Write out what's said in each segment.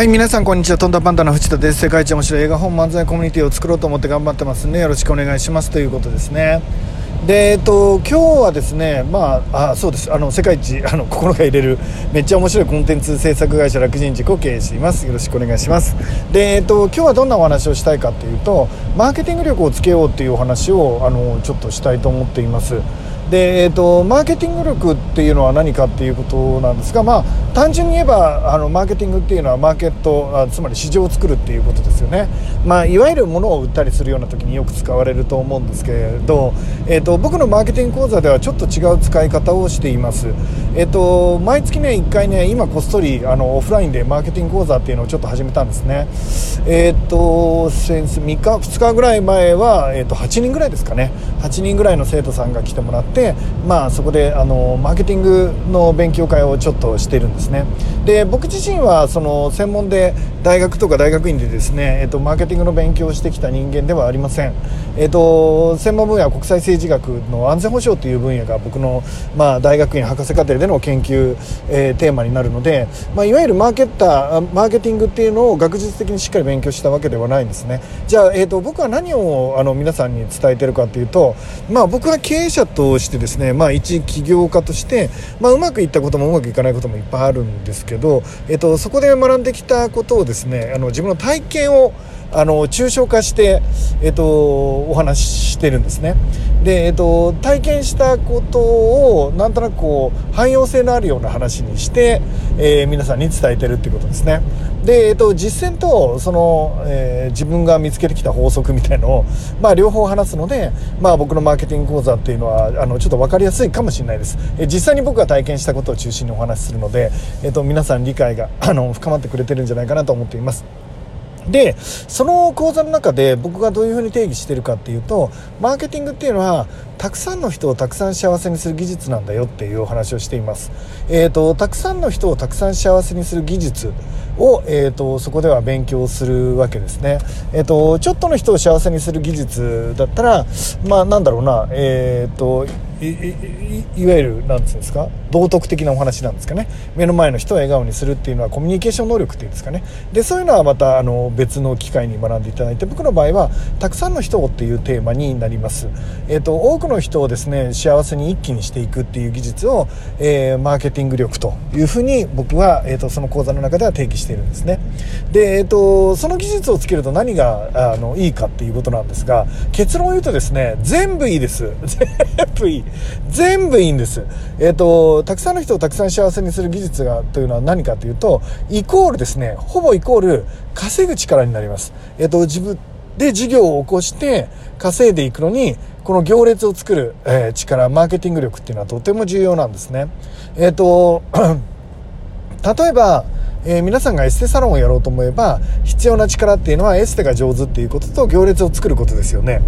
はい、皆さんこんにちは。とんだパンダの藤田です。世界一面白い映画本漫才コミュニティを作ろうと思って頑張ってますんで、よろしくお願いしますということですね。で、えっと、今日はですね、まあ、あ、そうです。あの、世界一、あの、心が入れる、めっちゃ面白いコンテンツ制作会社楽人塾を経営しています。よろしくお願いします。で、えっと、今日はどんなお話をしたいかというと、マーケティング力をつけようっていうお話を、あの、ちょっとしたいと思っています。で、えーと、マーケティング力っていうのは何かっていうことなんですが、まあ、単純に言えばあのマーケティングっていうのはマーケットあつまり市場を作るっていうことですよね、まあ、いわゆるものを売ったりするような時によく使われると思うんですけれど、えーと、僕のマーケティング講座ではちょっと違う使い方をしています、えーと、毎月ね1回ね今こっそりあのオフラインでマーケティング講座っていうのをちょっと始めたんですね。えっ、ー、と先生3日2日ぐらい前は、えー、と8人ぐらいですかね。8人ぐらいの生徒さんが来てもらってまあそこであのマーケティングの勉強会をちょっとしてるんですね。で僕自身はその専門で大学とか大学院でですね、えっと、マーケティングの勉強をしてきた人間ではありません、えっと、専門分野は国際政治学の安全保障という分野が僕の、まあ、大学院博士課程での研究、えー、テーマになるので、まあ、いわゆるマーケッターマーケティングっていうのを学術的にしっかり勉強したわけではないんですね。じゃあ、えっと、僕は何をあの皆さんに伝えてるかというと、まあ、僕は経営者としてですね、まあ、一起業家として、まあ、うまくいったこともうまくいかないこともいっぱいあるんですけど、えっと、そこで学んできたことをですねあの自分の体験をあの抽象化して、えっと、お話ししてるんですね。で、えっと、体験したことをなんとなくこう汎用性のあるような話にして、えー、皆さんに伝えてるってことですね。で、えっと、実践とその、えー、自分が見つけてきた法則みたいのを、まあ、両方話すので、まあ、僕のマーケティング講座っていうのはあのちょっと分かりやすいかもしれないです、えー、実際に僕が体験したことを中心にお話しするので、えっと、皆さん理解があの深まってくれてるんじゃないかなと思っています。でその講座の中で僕がどういうふうに定義してるかっていうとマーケティングっていうのはたくさんの人をたくさん幸せにする技術なんだよっていうお話をしています、えーと、たくさんの人をたくさん幸せにする技術を、えーと、そこでは勉強するわけですね、えーと、ちょっとの人を幸せにする技術だったらまあなんだろうなえっ、ー、といわゆる何て言うんですか道徳的なお話なんですかね。目の前の人を笑顔にするっていうのはコミュニケーション能力っていうんですかね。でそういうのはまたあの別の機会に学んでいただいて僕の場合はたくさんの人をっていうテーマになります、えーと、多くの人をですね幸せに一気にしていくっていう技術を、えー、マーケティング力というふうに僕は、えーと、その講座の中では定義しているんですね。で、えーと、その技術をつけると何があのいいかっていうことなんですが結論を言うとですね全部いいです 全部いい全部いいんです。えっ、と、たくさんの人をたくさん幸せにする技術が、というのは何かというと、イコールですね、ほぼイコール稼ぐ力になります。えっ、と、自分で事業を起こして稼いでいくのに、この行列を作る、えー、力、マーケティング力っていうのはとても重要なんですね。えっ、と、例えば、えー、皆さんがエステサロンをやろうと思えば必要な力っていうのはエステが上手っていうことと行列を作ることですよね。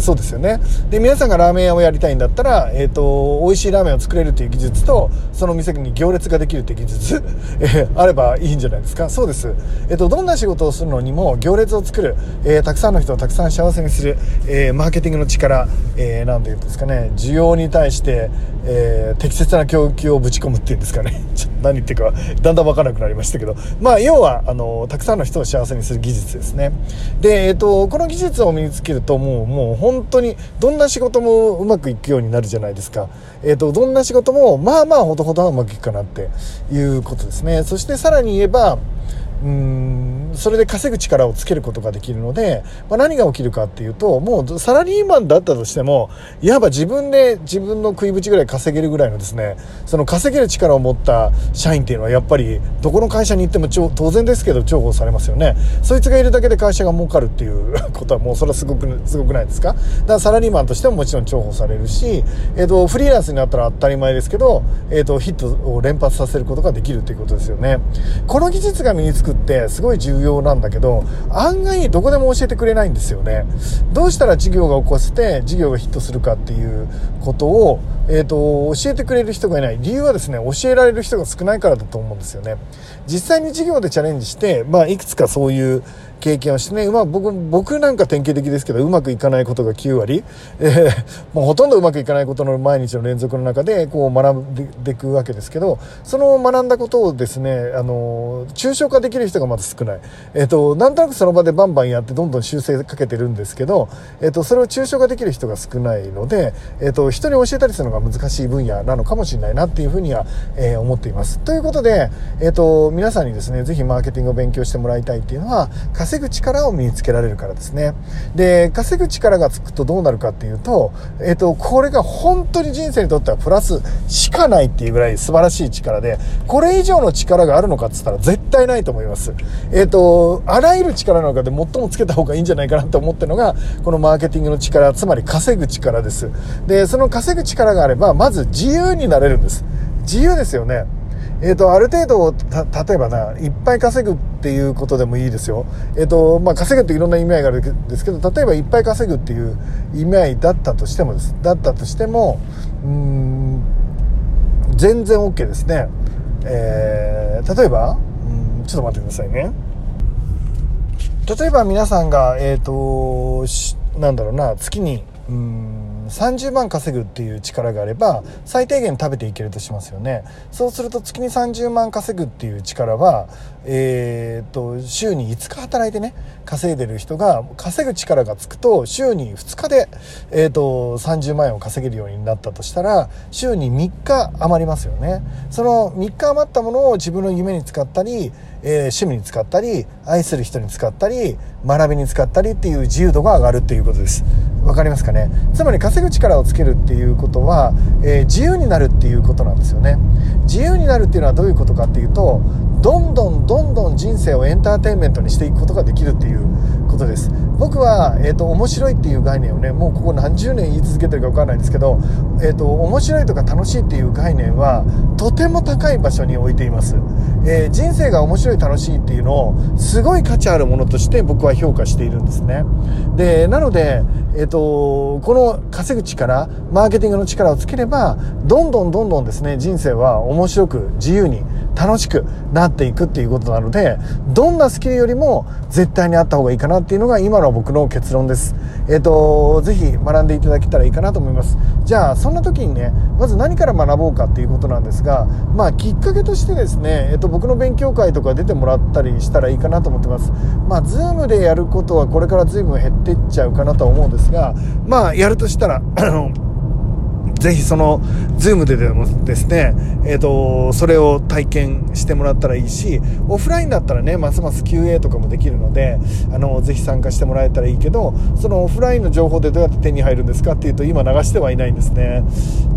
そうですよね。で皆さんがラーメン屋をやりたいんだったら、えーと、美味しいラーメンを作れるという技術とその店に行列ができるという技術、え、あればいいんじゃないですか。そうです、えーと、どんな仕事をするのにも行列を作る、えー、たくさんの人をたくさん幸せにする、えマーケティングの力、えー、なんていうんですかね。需要に対して、え適切な供給をぶち込むっていうんですかね ちょっと何言ってるかだんだん分からなくなりましたけどまあ要はあのたくさんの人を幸せにする技術ですねで、えーと、この技術を身につけるともうもう本当にどんな仕事もうまくいくようになるじゃないですか。えっ、ー、と、どんな仕事もまあまあほどほどはうまくいくかなっていうことですね。そしてさらに言えば、うんそれで稼ぐ力をつけることができるので、まあ、何が起きるかっていうともうサラリーマンだったとしてもいわば自分で自分の食いぶちぐらい稼げるぐらいのですねその稼げる力を持った社員っていうのはやっぱりどこの会社に行っても当然ですけど重宝されますよね。そいつがいるだけで会社が儲かるっていう ことはもうそれはすごくすごくないですか？だからサラリーマンとしてももちろん重宝されるし、えーと、フリーランスになったら当たり前ですけど、えーとヒットを連発させることができるということですよね。この技術が身につくってすごい重要なんだけど案外どこでも教えてくれないんですよね。どうしたら事業が起こせて事業がヒットするかっていうことをえーと、教えてくれる人がいない。理由はですね教えられる人が少ないからだと思うんですよね。実際に授業でチャレンジして、まあ、いくつかそういう経験をしてね、まあ、僕僕なんか典型的ですけどうまくいかないことが9割、えー、もうほとんどうまくいかないことの毎日の連続の中でこう学んでいくわけですけどその学んだことをですねあの抽象化できる人がまず少ない、えーと、なんとなくその場でバンバンやってどんどん修正かけてるんですけど、えーと、それを抽象化できる人が少ないので、えーと、人に教えたりするのが難しい分野なのかもしれないなっていうふうには、えー、思っています。ということで、えー、と皆さんにですねぜひマーケティングを勉強してもらいたいっていうのは稼ぐ力を身につけられるからですね。で、稼ぐ力がつくとどうなるかっていうと、えっ、と、これが本当に人生にとってはプラスしかないっていうぐらい素晴らしい力で、これ以上の力があるのかって言ったら絶対ないと思います。えっ、と、あらゆる力の中で最もつけた方がいいんじゃないかなと思ってるのが、このマーケティングの力、つまり稼ぐ力です。で、その稼ぐ力がれば、まず自由になれるんです。自由ですよね。えっ、ー、と、ある程度、例えばな、いっぱい稼ぐっていうことでもいいですよ。えっ、ー、と、まあ、稼ぐっていろんな意味合いがあるんですけど、例えばいっぱい稼ぐっていう意味合いだったとしてもです。だったとしても、うん、全然 OK ですね。えー、例えば、うん、ちょっと待ってくださいね。例えば皆さんが、えっ、ー、と、なんだろうな、月に、うん30万稼ぐっていう力があれば最低限食べていけるとしますよね。そうすると月に30万稼ぐっていう力はえ、っと週に5日働いてね稼いでる人が稼ぐ力がつくと週に2日で、え、っと30万円を稼げるようになったとしたら週に3日余りますよね。その3日余ったものを自分の夢に使ったりえー、趣味に使ったり愛する人に使ったり学びに使ったりっていう自由度が上がるっていうことです。分かりますかね？つまり稼ぐ力をつけるっていうことは、えー、自由になるっていうことなんですよね。自由になるっていうのはどういうことかっていうとどんどんどんどん人生をエンターテインメントにしていくことができるっていうことです。僕は、えーと、面白いっていう概念をねもうここ何十年言い続けてるか分かんないですけど、えーと、面白いとか楽しいっていう概念はとても高い場所に置いています、えー、人生が面白い楽しいっていうのをすごい価値あるものとして僕は評価しているんですね。でなので、えーと、この稼ぐ力マーケティングの力をつければどんどんどんどんですね人生は面白く自由に楽しくなっていくっていうことなのでどんなスキルよりも絶対にあった方がいいかなっていうのが今の僕の結論です。えっ、ー、とぜひ学んでいただけたらいいかなと思います。じゃあそんな時にねまず何から学ぼうかっていうことなんですがまあきっかけとしてですね、えっ、ー、と、僕の勉強会とか出てもらったりしたらいいかなと思ってます。まあ Zoom でやることはこれから随分減ってっちゃうかなとは思うんですがまあやるとしたらあのぜひその、ズームででもですね、えっ、ー、と、それを体験してもらったらいいし、オフラインだったらね、ますます QA とかもできるので、あの、ぜひ参加してもらえたらいいけど、そのオフラインの情報でどうやって手に入るんですかっていうと、今流してはいないんですね。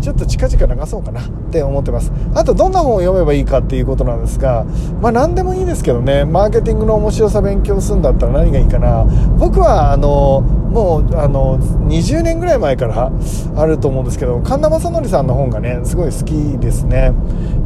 ちょっと近々流そうかなって思ってます。あと、どんな本を読めばいいかっていうことなんですが、まあ、何でもいいですけどね、マーケティングの面白さ勉強するんだったら何がいいかな。僕は、あの、もうあの20年ぐらい前からあると思うんですけど神田正則さんの本がねすごい好きですね。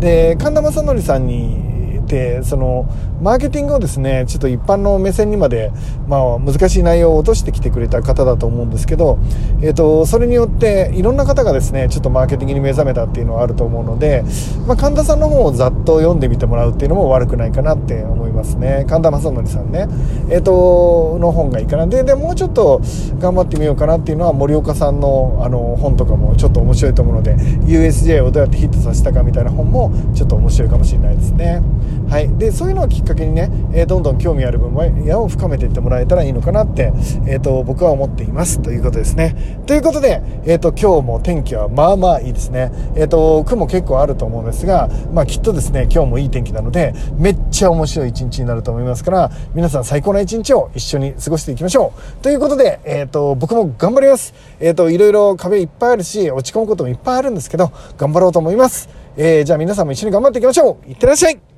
で神田正則さんにてそのマーケティングをですねちょっと一般の目線にまで、まあ、難しい内容を落としてきてくれた方だと思うんですけど、えーと、それによっていろんな方がですねちょっとマーケティングに目覚めたっていうのはあると思うので、まあ、神田さんの本をざっと読んでみてもらうっていうのも悪くないかなって思いますね神田正則さんね、えーと、の本がいいかなででもうちょっと頑張ってみようかなっていうのは森岡さんのあの本とかもちょっと面白いと思うので USJ をどうやってヒットさせたかみたいな本もちょっと面白いかもしれないですね。はい、でそういうのをきっかけにね、えー、どんどん興味ある分野を深めていってもらえたらいいのかなって、えーと、僕は思っています。ということですね。ということで、えーと、今日も天気はまあまあいいですね、えーと、雲結構あると思うんですが、まあ、きっとですね今日もいい天気なのでめっちゃ面白い一日になると思いますから皆さん最高な一日を一緒に過ごしていきましょう。ということで、えー、と僕も頑張ります、えー、といろいろ壁いっぱいあるし落ち込むこともいっぱいあるんですけど頑張ろうと思います、えー、じゃあ皆さんも一緒に頑張っていきましょう。いってらっしゃい。